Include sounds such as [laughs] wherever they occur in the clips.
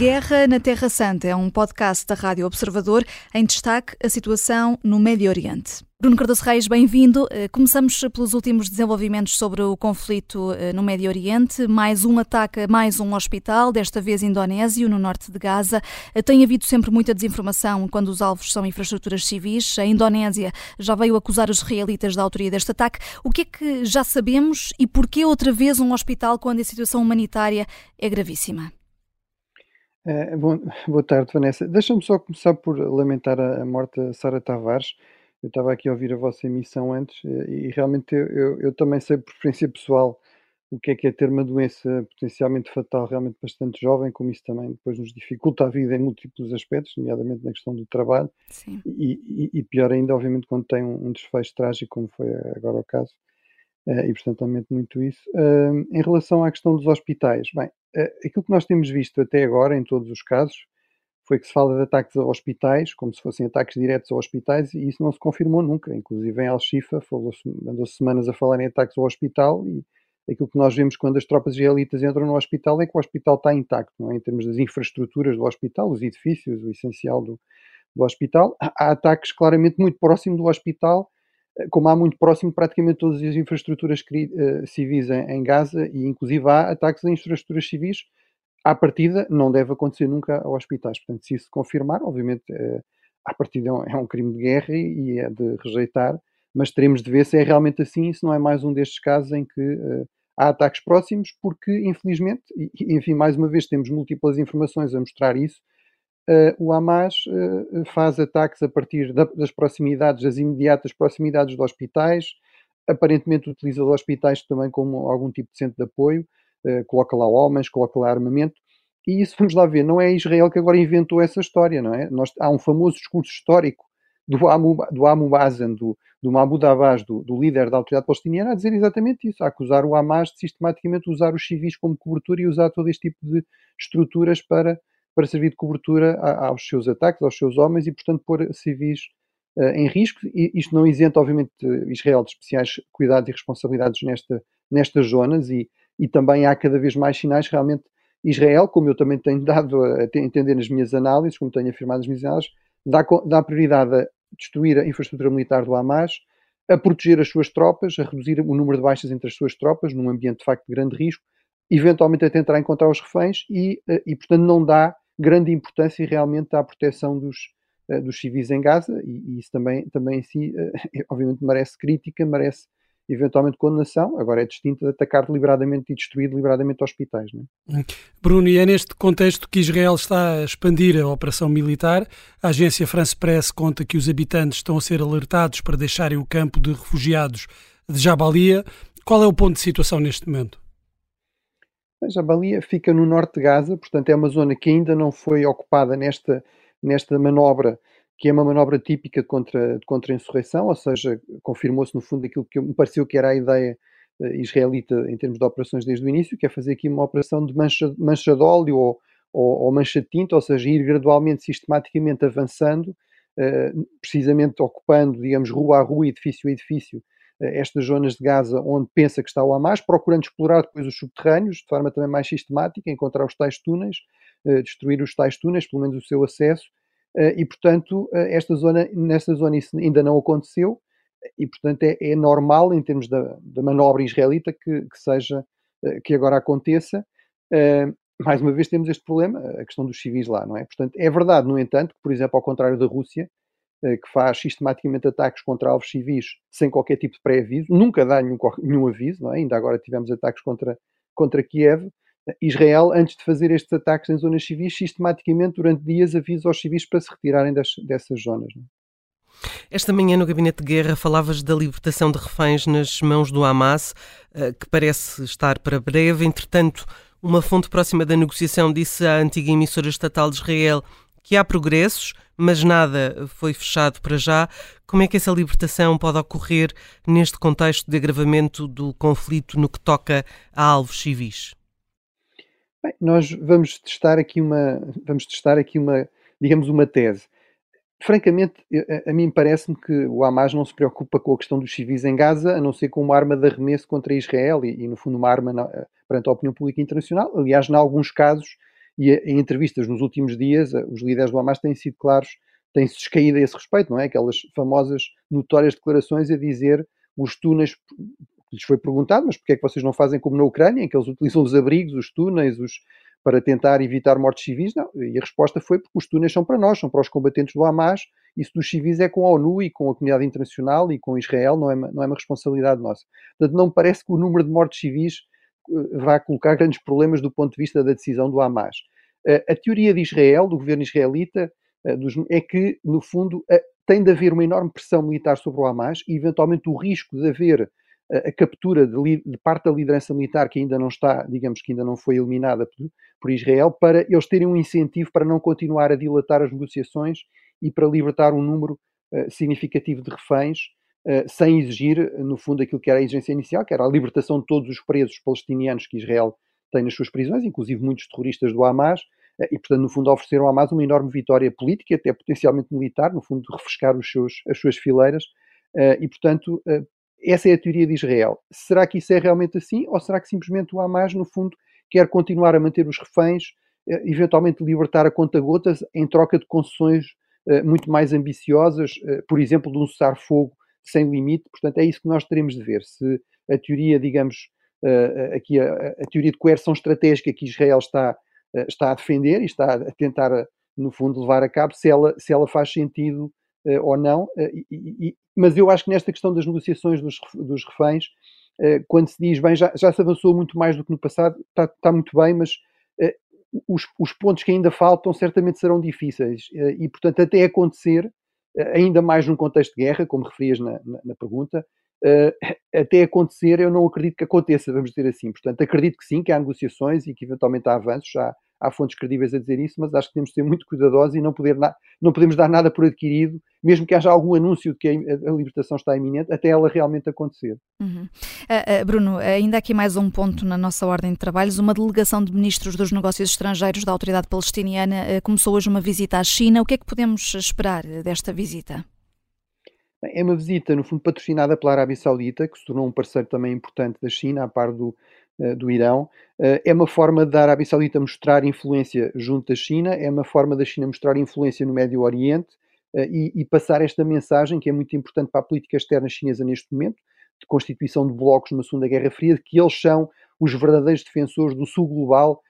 Guerra na Terra Santa é um podcast da Rádio Observador em destaque a situação no Médio Oriente. Bruno Cardoso Reis, bem-vindo. Eh, começamos pelos últimos desenvolvimentos sobre o conflito eh, no Médio Oriente. Mais um ataque mais um hospital, desta vez indonésio, no norte de Gaza. Eh, tem havido sempre muita desinformação quando os alvos são infraestruturas civis. A Indonésia já veio acusar os israelitas da autoria deste ataque. O que é que já sabemos e por que outra vez um hospital quando a situação humanitária é gravíssima? É, bom, boa tarde, Vanessa. Deixa-me só começar por lamentar a, a morte de Sara Tavares. Eu estava aqui a ouvir a vossa emissão antes eh, e, realmente eu, eu, eu, também sei por experiência pessoal o que é que é ter uma doença potencialmente fatal, realmente bastante jovem, como isso também depois nos dificulta a vida em múltiplos aspectos, nomeadamente na questão do trabalho. E, e, e, pior ainda, obviamente, quando tem um, um desfecho trágico, como foi agora o caso. Uh, e portanto lamento muito isso. Uh, em relação à questão dos hospitais, bem, aquilo que nós temos visto até agora, em todos os casos, foi que se fala de ataques a hospitais, como se fossem ataques diretos a hospitais, e isso não se confirmou nunca. Inclusive em Al-Shifa, andou-se semanas a falar em ataques ao hospital, e aquilo que nós vemos quando as tropas israelitas entram no hospital é que o hospital está intacto, não é? em termos das infraestruturas do hospital, os edifícios, o essencial do, do hospital. Há ataques claramente muito próximo do hospital, eh, como há muito próximo praticamente todas as infraestruturas uh, civis em, Gaza e inclusive há ataques a infraestruturas civis, à partida não deve acontecer nunca a hospitais. Portanto, se isso confirmar, obviamente, uh, à partida é um, é um, crime de guerra e, é de rejeitar, mas teremos de ver se é realmente assim, se não é mais um destes casos em que há ataques próximos, porque infelizmente, enfim, mais uma vez temos múltiplas informações a mostrar isso, o Hamas uh, faz ataques a partir da, das proximidades, das imediatas proximidades de hospitais, aparentemente utiliza os hospitais também como algum tipo de centro de apoio, uh, coloca lá homens, coloca lá armamento, e isso [laughs] vamos lá ver, não é Israel que agora inventou essa história, não é? Nós, há um famoso discurso histórico do Amu, do Amu do, do Mahmoud Abbas, do, do, líder da autoridade palestiniana, a dizer exatamente isso, a acusar o Hamas de sistematicamente usar os civis como cobertura e usar todo este tipo de estruturas para para servir de cobertura aos seus ataques, aos seus homens e, portanto, pôr civis uh, em risco. E isto não isenta, obviamente, Israel de especiais cuidados e responsabilidades nesta, nestas zonas e, e também há cada vez mais sinais realmente Israel, como eu também tenho dado a, a entender nas minhas análises, como tenho afirmado nas minhas análises, dá, dá prioridade a destruir a infraestrutura militar do Hamas, a proteger as suas tropas, a reduzir o número de baixas entre as suas tropas, num ambiente de facto de grande risco, eventualmente a tentar encontrar os reféns e, eh, e portanto, não dá grande importância realmente à proteção dos, uh, dos civis em Gaza e, e, isso também, também em si, uh, [laughs] obviamente, merece crítica, merece eventualmente condenação. Agora é distinto de atacar deliberadamente e destruir deliberadamente hospitais. É? Bruno, e é neste contexto que Israel está a expandir a operação militar. A agência France Press conta que os habitantes estão a ser alertados para deixarem o campo de refugiados de Jabalia. Qual é o ponto de situação neste momento? A Jabalia fica no norte de Gaza, portanto é uma zona que ainda não foi ocupada nesta, nesta manobra, que é uma manobra típica contra, contra a insurreição, ou seja, confirmou-se no fundo aquilo que me pareceu que era a ideia uh, israelita em termos de operações desde o início, que é fazer aqui uma operação de mancha, mancha de óleo ou, ou, ou mancha de tinta, ou seja, ir gradualmente, sistematicamente avançando, uh, precisamente ocupando, digamos, rua a rua, edifício a edifício, eh, estas zonas de Gaza onde pensa que está o Hamas, procurando explorar depois os subterrâneos de forma também mais sistemática, encontrar os tais túneis, eh, destruir os tais túneis, pelo menos o seu acesso, eh, e portanto esta zona, nesta zona isso ainda não aconteceu, e portanto é, é normal em termos da, da manobra israelita que, que, seja, que agora aconteça. Mais uma vez temos este problema, a questão dos civis lá, não é? Portanto, é verdade, no entanto, que, por exemplo, ao contrário da Rússia, eh, que faz sistematicamente ataques contra alvos civis sem qualquer tipo de pré-aviso, nunca dá nenhum, nenhum aviso, é? ainda agora tivemos ataques contra, contra Kiev. Israel, antes de fazer estes ataques em zonas civis, sistematicamente durante dias avisa aos civis para se retirarem das, dessas zonas. É? Esta manhã no Gabinete de Guerra falavas da libertação de reféns nas mãos do Hamas, eh, que parece estar para breve. Entretanto, uma fonte próxima da negociação disse à antiga emissora estatal de Israel que há progressos, mas nada foi fechado para já. Como é que essa libertação pode ocorrer neste contexto de agravamento do conflito no que toca a alvos civis? Bem, nós vamos testar aqui uma, vamos testar aqui uma, digamos, uma tese. Francamente, a, mim parece-me que o Hamas não se preocupa com a questão dos civis em Gaza, a não ser com uma arma de arremesso contra Israel e, e no fundo, uma arma na, perante a opinião pública internacional. Aliás, em alguns casos, e em entrevistas nos últimos dias, os líderes do Hamas têm sido claros, têm-se descaído a esse respeito, não é? Aquelas famosas, notórias declarações a dizer os túneis, lhes foi perguntado, mas porquê é que vocês não fazem como na Ucrânia, em que eles utilizam os abrigos, os túneis, os, para tentar evitar mortes civis? Não. E a resposta foi porque os túneis são para nós, são para os combatentes do Hamas, isso dos civis é com a ONU e com a comunidade internacional e com Israel, não é, não é uma responsabilidade nossa. Portanto, não me parece que o número de mortes civis eh, vá colocar grandes problemas do ponto de vista da decisão do Hamas. Eh, a teoria de Israel, do governo israelita, eh, é que, no fundo, tem de haver uma enorme pressão militar sobre o Hamas e, eventualmente, o risco de haver a captura de, parte da liderança militar que ainda não está, digamos que ainda não foi eliminada por, Israel, para eles terem um incentivo para não continuar a dilatar as negociações e para libertar um número significativo de reféns, sem exigir, no fundo, aquilo que era a exigência inicial, que era a libertação de todos os presos palestinianos que Israel tem nas suas prisões, inclusive muitos terroristas do Hamas, uh, e, portanto, no fundo, ofereceram ao Hamas uma enorme vitória política, até potencialmente militar, no fundo, refrescar os seus, as suas fileiras, e, portanto, essa é a teoria de Israel. Será que isso é realmente assim? Ou será que simplesmente o Hamas, no fundo, quer continuar a manter os reféns, eh, eventualmente libertar a conta-gotas em troca de concessões eh, muito mais ambiciosas, eh, por exemplo, de um cessar-fogo sem limite? Portanto, é isso que nós teremos de ver. Se a teoria, digamos, aqui a, a teoria de coerção estratégica que Israel está, está a defender e está a tentar, no fundo, levar a cabo, se ela, se ela faz sentido ou não, e, e, mas eu acho que nesta questão das negociações dos, dos reféns, quando se diz, bem, já, já, se avançou muito mais do que no passado, está, está muito bem, mas os, os, pontos que ainda faltam certamente serão difíceis e, portanto, até acontecer, ainda mais num contexto de guerra, como referias na, na, na pergunta, até acontecer, eu não acredito que aconteça, vamos dizer assim. Portanto, acredito que sim, que há negociações e que eventualmente há avanços, já, há fontes credíveis a dizer isso, mas acho que temos de ser muito cuidadosos e não, poder não podemos dar nada por adquirido, mesmo que haja algum anúncio de que a, a libertação está iminente, até ela realmente acontecer. Uhum. Uh, uh, Bruno, ainda aqui mais um ponto na nossa ordem de trabalhos. Uma delegação de ministros dos negócios estrangeiros da Autoridade Palestiniana uh, começou hoje uma visita à China. O que é que podemos esperar desta visita? É uma visita, no fundo, patrocinada pela Arábia Saudita, que se tornou um parceiro também importante da China, a par do, do Irão. Uh, é uma forma da Arábia Saudita mostrar influência junto da China, é uma forma da China mostrar influência no Médio Oriente uh, e, e, passar esta mensagem, que é muito importante para a política externa chinesa neste momento, de constituição de blocos numa Segunda Guerra Fria, de que eles são os verdadeiros defensores do Sul global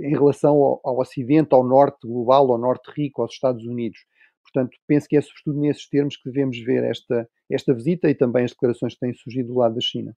em relação ao, ao Ocidente, ao Norte global, ao Norte rico, aos Estados Unidos. Portanto, penso que é sobretudo nesses termos que devemos ver esta, esta visita e também as declarações que têm surgido do lado da China.